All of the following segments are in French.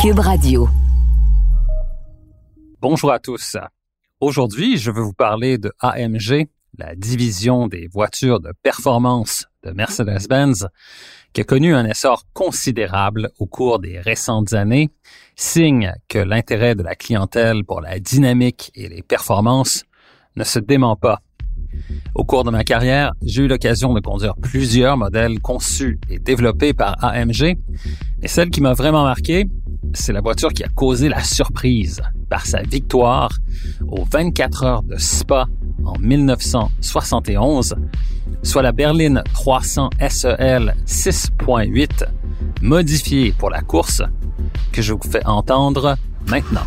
Cube Radio. Bonjour à tous. Aujourd'hui, je veux vous parler de AMG, la division des voitures de performance de Mercedes-Benz, qui a connu un essor considérable au cours des récentes années, signe que l'intérêt de la clientèle pour la dynamique et les performances ne se dément pas. Au cours de ma carrière, j'ai eu l'occasion de conduire plusieurs modèles conçus et développés par AMG, et celle qui m'a vraiment marqué, c'est la voiture qui a causé la surprise par sa victoire aux 24 heures de Spa en 1971, soit la berline 300 SEL 6.8 modifiée pour la course que je vous fais entendre maintenant.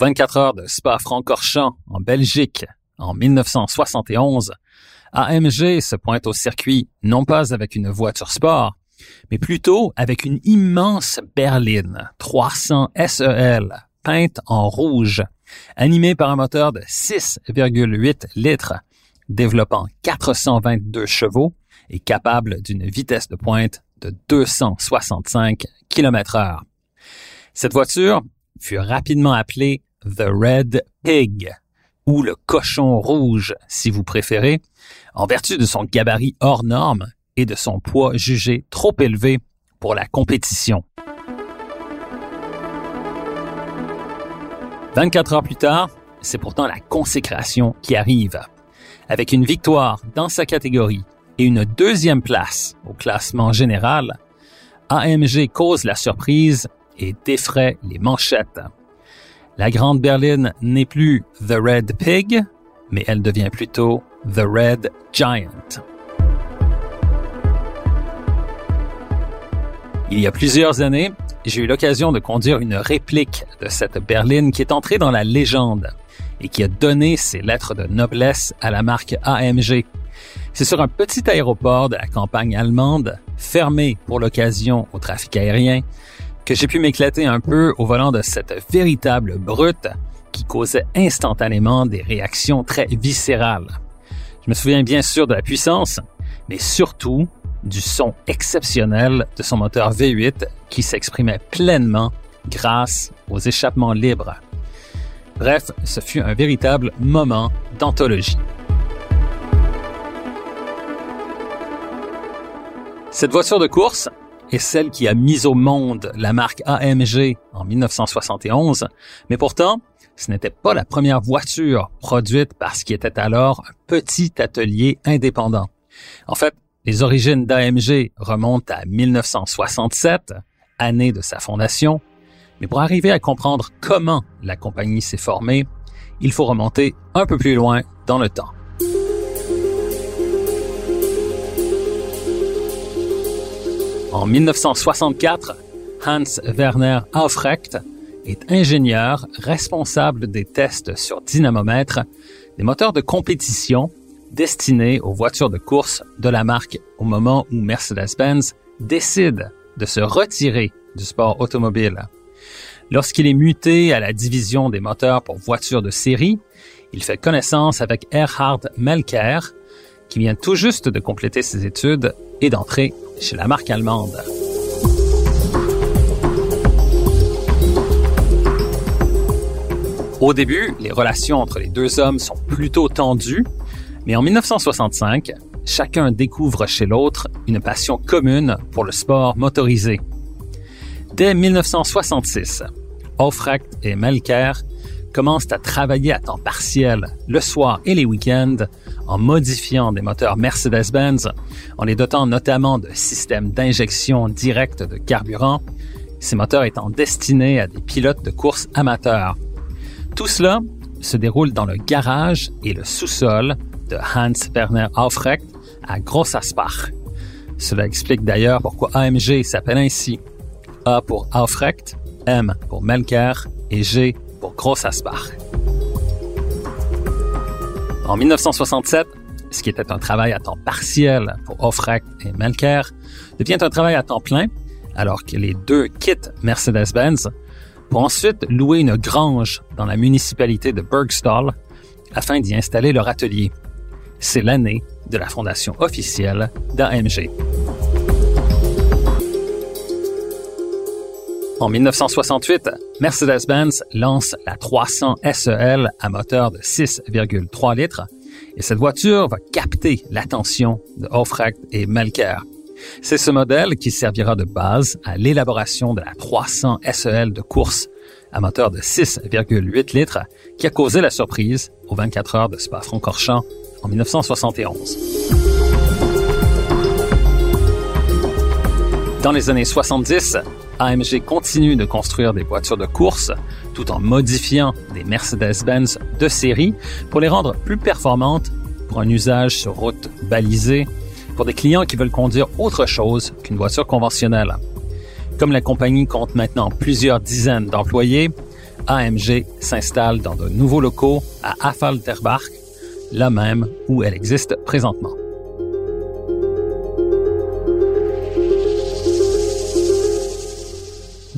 24 heures de Spa-Francorchamps en Belgique en 1971, AMG se pointe au circuit non pas avec une voiture sport, mais plutôt avec une immense berline 300 SEL peinte en rouge, animée par un moteur de 6,8 litres, développant 422 chevaux et capable d'une vitesse de pointe de 265 km heure. Cette voiture fut rapidement appelée The Red Pig, ou le cochon rouge, si vous préférez, en vertu de son gabarit hors norme et de son poids jugé trop élevé pour la compétition. 24 heures plus tard, c'est pourtant la consécration qui arrive. Avec une victoire dans sa catégorie et une deuxième place au classement général, AMG cause la surprise et défraie les manchettes. La grande berline n'est plus The Red Pig, mais elle devient plutôt The Red Giant. Il y a plusieurs années, j'ai eu l'occasion de conduire une réplique de cette berline qui est entrée dans la légende et qui a donné ses lettres de noblesse à la marque AMG. C'est sur un petit aéroport de la campagne allemande, fermé pour l'occasion au trafic aérien, que j'ai pu m'éclater un peu au volant de cette véritable brute qui causait instantanément des réactions très viscérales. Je me souviens bien sûr de la puissance, mais surtout du son exceptionnel de son moteur V8 qui s'exprimait pleinement grâce aux échappements libres. Bref, ce fut un véritable moment d'anthologie. Cette voiture de course est celle qui a mis au monde la marque AMG en 1971, mais pourtant, ce n'était pas la première voiture produite par ce qui était alors un petit atelier indépendant. En fait, les origines d'AMG remontent à 1967, année de sa fondation, mais pour arriver à comprendre comment la compagnie s'est formée, il faut remonter un peu plus loin dans le temps. En 1964, Hans Werner Aufrecht est ingénieur responsable des tests sur dynamomètre des moteurs de compétition destinés aux voitures de course de la marque au moment où Mercedes-Benz décide de se retirer du sport automobile. Lorsqu'il est muté à la division des moteurs pour voitures de série, il fait connaissance avec Erhard Melker, qui vient tout juste de compléter ses études et d'entrer chez la marque allemande. Au début, les relations entre les deux hommes sont plutôt tendues, mais en 1965, chacun découvre chez l'autre une passion commune pour le sport motorisé. Dès 1966, Aufrecht et Melker commencent à travailler à temps partiel le soir et les week-ends en modifiant des moteurs Mercedes-Benz, en les dotant notamment de systèmes d'injection directe de carburant, ces moteurs étant destinés à des pilotes de course amateurs. Tout cela se déroule dans le garage et le sous-sol de Hans Werner Aufrecht à Grossasbach. Cela explique d'ailleurs pourquoi AMG s'appelle ainsi. A pour Aufrecht, M pour Melker et G pour Grossasbach. En 1967, ce qui était un travail à temps partiel pour Aufrecht et Melker devient un travail à temps plein alors que les deux quittent Mercedes-Benz pour ensuite louer une grange dans la municipalité de Bergstall afin d'y installer leur atelier. C'est l'année de la fondation officielle d'AMG. En 1968, Mercedes-Benz lance la 300 SEL à moteur de 6,3 litres et cette voiture va capter l'attention de Aufrecht et Melker. C'est ce modèle qui servira de base à l'élaboration de la 300 SEL de course à moteur de 6,8 litres qui a causé la surprise aux 24 heures de Spa-Francorchamps en 1971. Dans les années 70, AMG continue de construire des voitures de course tout en modifiant des Mercedes-Benz de série pour les rendre plus performantes pour un usage sur route balisée pour des clients qui veulent conduire autre chose qu'une voiture conventionnelle. Comme la compagnie compte maintenant plusieurs dizaines d'employés, AMG s'installe dans de nouveaux locaux à Affalterbach, là même où elle existe présentement.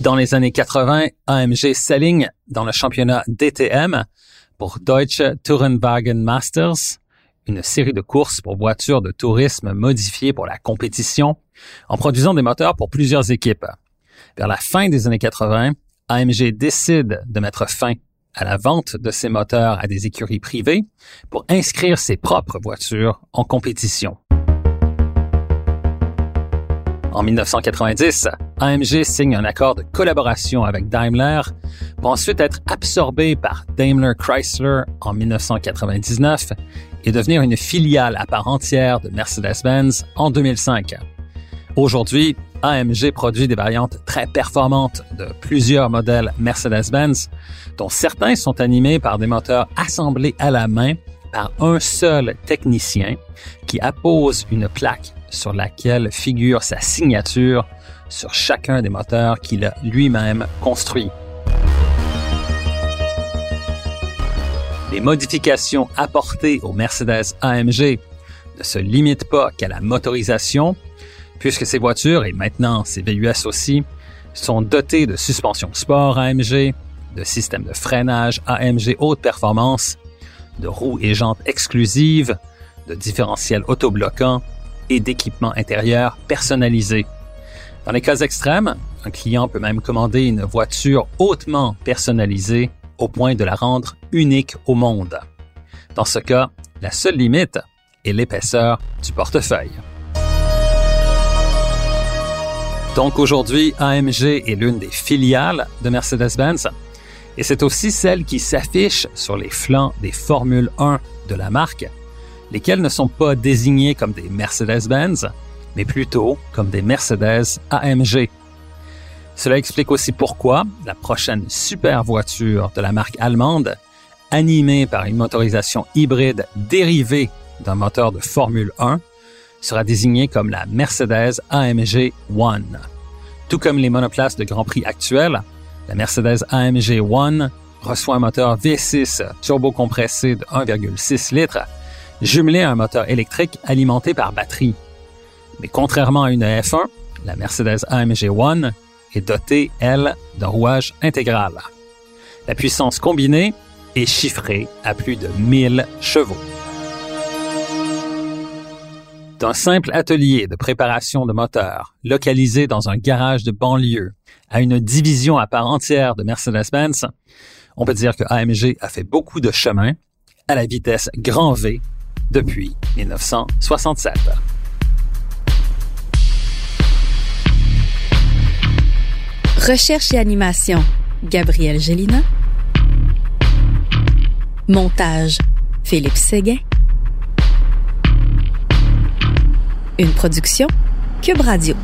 Dans les années 80, AMG s'aligne dans le championnat DTM pour Deutsche Tourenwagen Masters, une série de courses pour voitures de tourisme modifiées pour la compétition, en produisant des moteurs pour plusieurs équipes. Vers la fin des années 80, AMG décide de mettre fin à la vente de ses moteurs à des écuries privées pour inscrire ses propres voitures en compétition. En 1990, AMG signe un accord de collaboration avec Daimler pour ensuite être absorbé par Daimler Chrysler en 1999 et devenir une filiale à part entière de Mercedes-Benz en 2005. Aujourd'hui, AMG produit des variantes très performantes de plusieurs modèles Mercedes-Benz, dont certains sont animés par des moteurs assemblés à la main par un seul technicien qui appose une plaque sur laquelle figure sa signature sur chacun des moteurs qu'il a lui-même construits. Les modifications apportées au Mercedes AMG ne se limitent pas qu'à la motorisation, puisque ces voitures, et maintenant ces VUS aussi, sont dotées de suspension sport AMG, de systèmes de freinage AMG haute performance, de roues et jantes exclusives, de différentiels autobloquants d'équipements intérieurs personnalisés. Dans les cas extrêmes, un client peut même commander une voiture hautement personnalisée au point de la rendre unique au monde. Dans ce cas, la seule limite est l'épaisseur du portefeuille. Donc aujourd'hui, AMG est l'une des filiales de Mercedes-Benz et c'est aussi celle qui s'affiche sur les flancs des Formule 1 de la marque lesquels ne sont pas désignés comme des Mercedes-Benz, mais plutôt comme des Mercedes AMG. Cela explique aussi pourquoi la prochaine super voiture de la marque allemande, animée par une motorisation hybride dérivée d'un moteur de Formule 1, sera désignée comme la Mercedes AMG One. Tout comme les monoplaces de Grand Prix actuels, la Mercedes AMG One reçoit un moteur V6 turbocompressé de 1,6 litres Jumelé à un moteur électrique alimenté par batterie. Mais contrairement à une F1, la Mercedes AMG One est dotée, elle, d'un rouage intégral. La puissance combinée est chiffrée à plus de 1000 chevaux. D'un simple atelier de préparation de moteurs, localisé dans un garage de banlieue, à une division à part entière de Mercedes-Benz, on peut dire que AMG a fait beaucoup de chemin à la vitesse grand V depuis 1967. Recherche et animation, Gabriel Gélina. Montage, Philippe Séguin. Une production, Cube Radio.